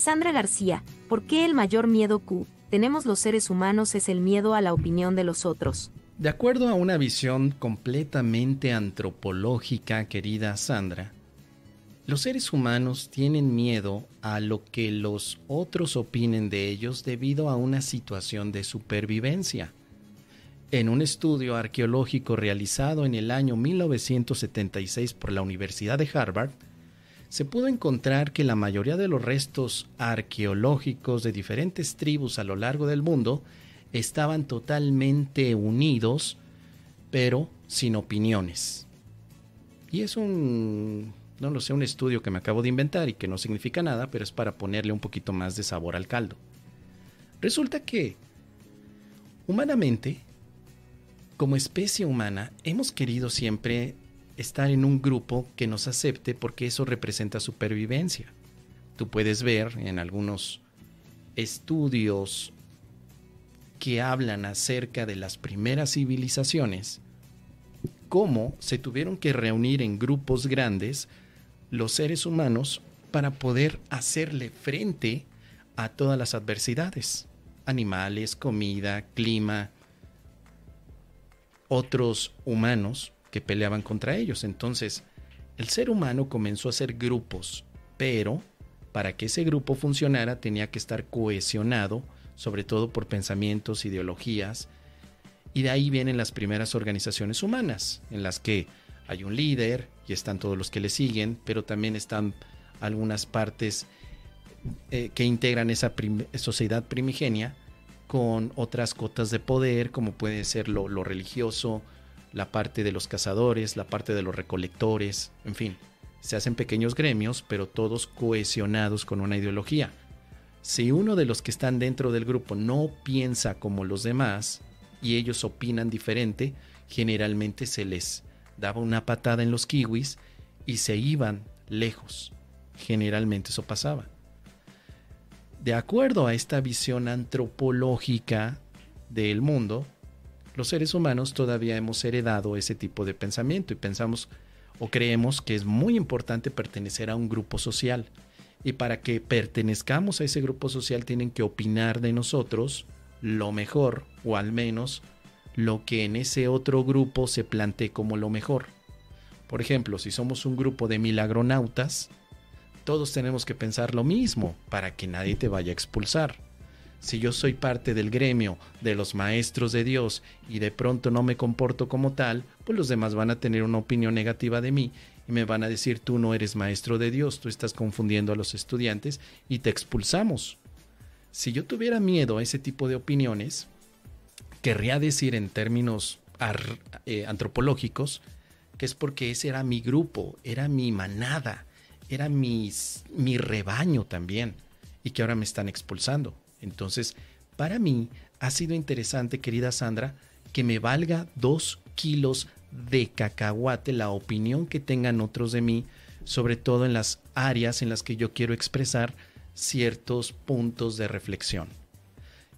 Sandra García, ¿por qué el mayor miedo que tenemos los seres humanos es el miedo a la opinión de los otros? De acuerdo a una visión completamente antropológica, querida Sandra, los seres humanos tienen miedo a lo que los otros opinen de ellos debido a una situación de supervivencia. En un estudio arqueológico realizado en el año 1976 por la Universidad de Harvard, se pudo encontrar que la mayoría de los restos arqueológicos de diferentes tribus a lo largo del mundo estaban totalmente unidos, pero sin opiniones. Y es un, no lo sé, un estudio que me acabo de inventar y que no significa nada, pero es para ponerle un poquito más de sabor al caldo. Resulta que, humanamente, como especie humana, hemos querido siempre estar en un grupo que nos acepte porque eso representa supervivencia. Tú puedes ver en algunos estudios que hablan acerca de las primeras civilizaciones, cómo se tuvieron que reunir en grupos grandes los seres humanos para poder hacerle frente a todas las adversidades, animales, comida, clima, otros humanos que peleaban contra ellos. Entonces, el ser humano comenzó a hacer grupos, pero para que ese grupo funcionara tenía que estar cohesionado, sobre todo por pensamientos, ideologías, y de ahí vienen las primeras organizaciones humanas, en las que hay un líder y están todos los que le siguen, pero también están algunas partes eh, que integran esa sociedad primigenia con otras cotas de poder, como puede ser lo, lo religioso, la parte de los cazadores, la parte de los recolectores, en fin. Se hacen pequeños gremios, pero todos cohesionados con una ideología. Si uno de los que están dentro del grupo no piensa como los demás y ellos opinan diferente, generalmente se les daba una patada en los kiwis y se iban lejos. Generalmente eso pasaba. De acuerdo a esta visión antropológica del mundo, los seres humanos todavía hemos heredado ese tipo de pensamiento y pensamos o creemos que es muy importante pertenecer a un grupo social. Y para que pertenezcamos a ese grupo social tienen que opinar de nosotros lo mejor, o al menos lo que en ese otro grupo se plantee como lo mejor. Por ejemplo, si somos un grupo de milagronautas, todos tenemos que pensar lo mismo para que nadie te vaya a expulsar. Si yo soy parte del gremio de los maestros de Dios y de pronto no me comporto como tal, pues los demás van a tener una opinión negativa de mí y me van a decir tú no eres maestro de Dios, tú estás confundiendo a los estudiantes y te expulsamos. Si yo tuviera miedo a ese tipo de opiniones, querría decir en términos eh, antropológicos que es porque ese era mi grupo, era mi manada, era mi rebaño también y que ahora me están expulsando. Entonces, para mí ha sido interesante, querida Sandra, que me valga dos kilos de cacahuate la opinión que tengan otros de mí, sobre todo en las áreas en las que yo quiero expresar ciertos puntos de reflexión.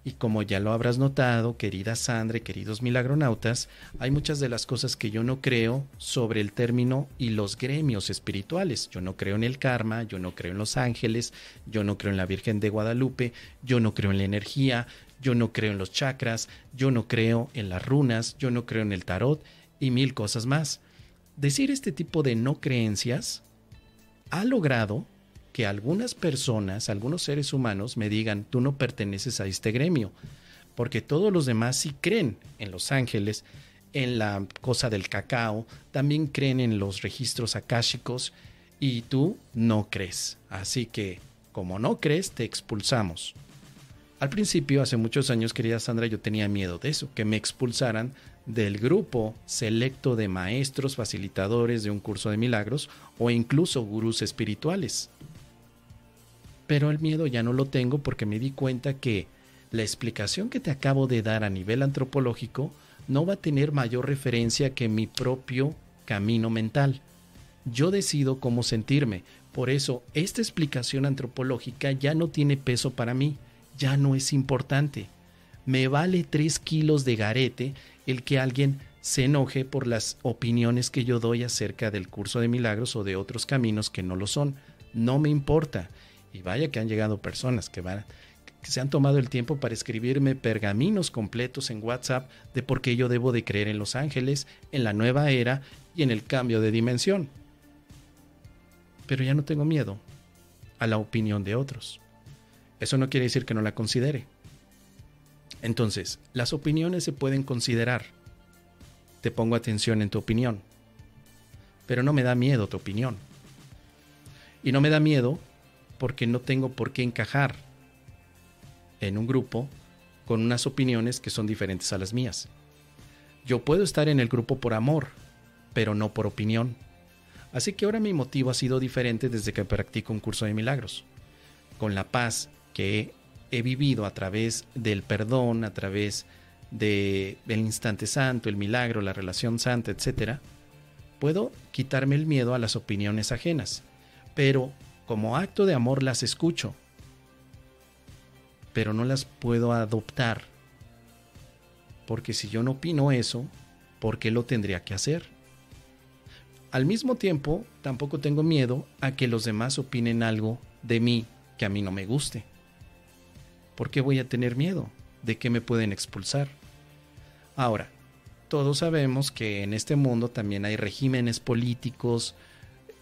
Y como ya lo habrás notado, querida Sandra, queridos milagronautas, hay muchas de las cosas que yo no creo sobre el término y los gremios espirituales. Yo no creo en el karma, yo no creo en los ángeles, yo no creo en la Virgen de Guadalupe, yo no creo en la energía, yo no creo en los chakras, yo no creo en las runas, yo no creo en el tarot y mil cosas más. Decir este tipo de no creencias ha logrado que algunas personas, algunos seres humanos me digan, tú no perteneces a este gremio, porque todos los demás sí creen en los ángeles, en la cosa del cacao, también creen en los registros akáshicos y tú no crees. Así que, como no crees, te expulsamos. Al principio, hace muchos años, querida Sandra, yo tenía miedo de eso, que me expulsaran del grupo selecto de maestros facilitadores de un curso de milagros o incluso gurús espirituales pero el miedo ya no lo tengo porque me di cuenta que la explicación que te acabo de dar a nivel antropológico no va a tener mayor referencia que mi propio camino mental. Yo decido cómo sentirme, por eso esta explicación antropológica ya no tiene peso para mí, ya no es importante. Me vale tres kilos de garete el que alguien se enoje por las opiniones que yo doy acerca del curso de milagros o de otros caminos que no lo son. No me importa Y vaya que han llegado personas que van que se han tomado el tiempo para escribirme pergaminos completos en WhatsApp de por qué yo debo de creer en los ángeles, en la nueva era y en el cambio de dimensión. Pero ya no tengo miedo a la opinión de otros. Eso no quiere decir que no la considere. Entonces, las opiniones se pueden considerar. Te pongo atención en tu opinión. Pero no me da miedo tu opinión. Y no me da miedo porque no tengo por qué encajar en un grupo con unas opiniones que son diferentes a las mías. Yo puedo estar en el grupo por amor, pero no por opinión. Así que ahora mi motivo ha sido diferente desde que practico un curso de milagros. Con la paz que he vivido a través del perdón, a través del instante santo, el milagro, la relación santa, etc., puedo quitarme el miedo a las opiniones ajenas. Pero como acto de amor las escucho pero no las puedo adoptar. Porque si yo no opino eso, ¿por qué lo tendría que hacer? Al mismo tiempo, tampoco tengo miedo a que los demás opinen algo de mí que a mí no me guste. ¿Por qué voy a tener miedo? ¿De qué me pueden expulsar? Ahora, todos sabemos que en este mundo también hay regímenes políticos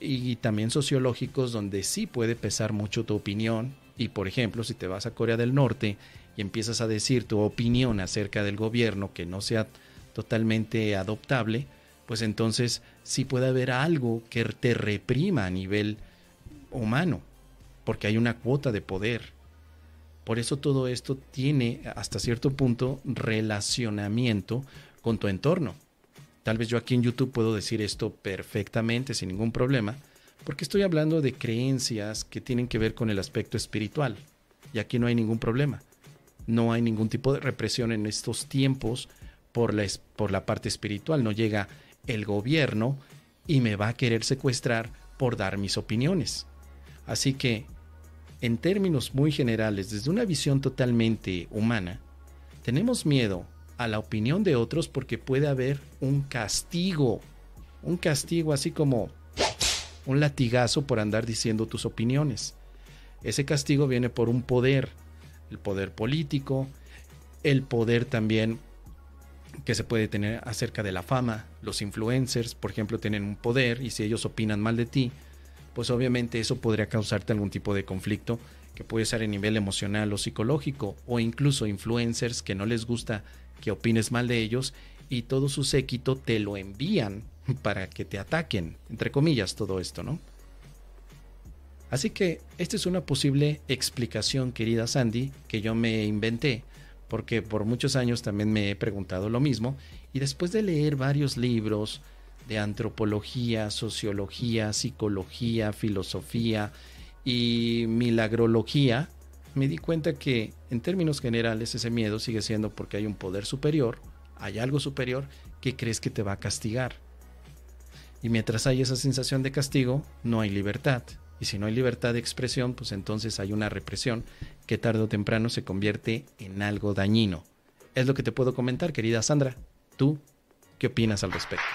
y también sociológicos donde sí puede pesar mucho tu opinión y por ejemplo, si te vas a Corea del Norte y empiezas a decir tu opinión acerca del gobierno que no sea totalmente adoptable, pues entonces sí puede haber algo que te reprima a nivel humano, porque hay una cuota de poder. Por eso todo esto tiene hasta cierto punto relacionamiento con tu entorno. Tal vez yo aquí en YouTube puedo decir esto perfectamente, sin ningún problema, porque estoy hablando de creencias que tienen que ver con el aspecto espiritual. Y aquí no hay ningún problema. No hay ningún tipo de represión en estos tiempos por la, por la parte espiritual. No llega el gobierno y me va a querer secuestrar por dar mis opiniones. Así que, en términos muy generales, desde una visión totalmente humana, tenemos miedo a la opinión de otros porque puede haber un castigo. Un castigo así como un latigazo por andar diciendo tus opiniones. Ese castigo viene por un poder, el poder político, el poder también que se puede tener acerca de la fama. Los influencers, por ejemplo, tienen un poder y si ellos opinan mal de ti, pues obviamente eso podría causarte algún tipo de conflicto que puede ser a nivel emocional o psicológico, o incluso influencers que no les gusta que opines mal de ellos y todo su séquito te lo envían para que te ataquen, entre comillas, todo esto, ¿no? Así que esta es una posible explicación, querida Sandy, que yo me inventé, porque por muchos años también me he preguntado lo mismo, y después de leer varios libros de antropología, sociología, psicología, filosofía y milagrología, me di cuenta que en términos generales ese miedo sigue siendo porque hay un poder superior, hay algo superior que crees que te va a castigar y mientras hay esa sensación de castigo, no hay libertad. Y si no hay libertad de expresión, pues entonces hay una represión que tarde o temprano se convierte en algo dañino. Es lo que te puedo comentar, querida Sandra. ¿Tú qué opinas al respecto?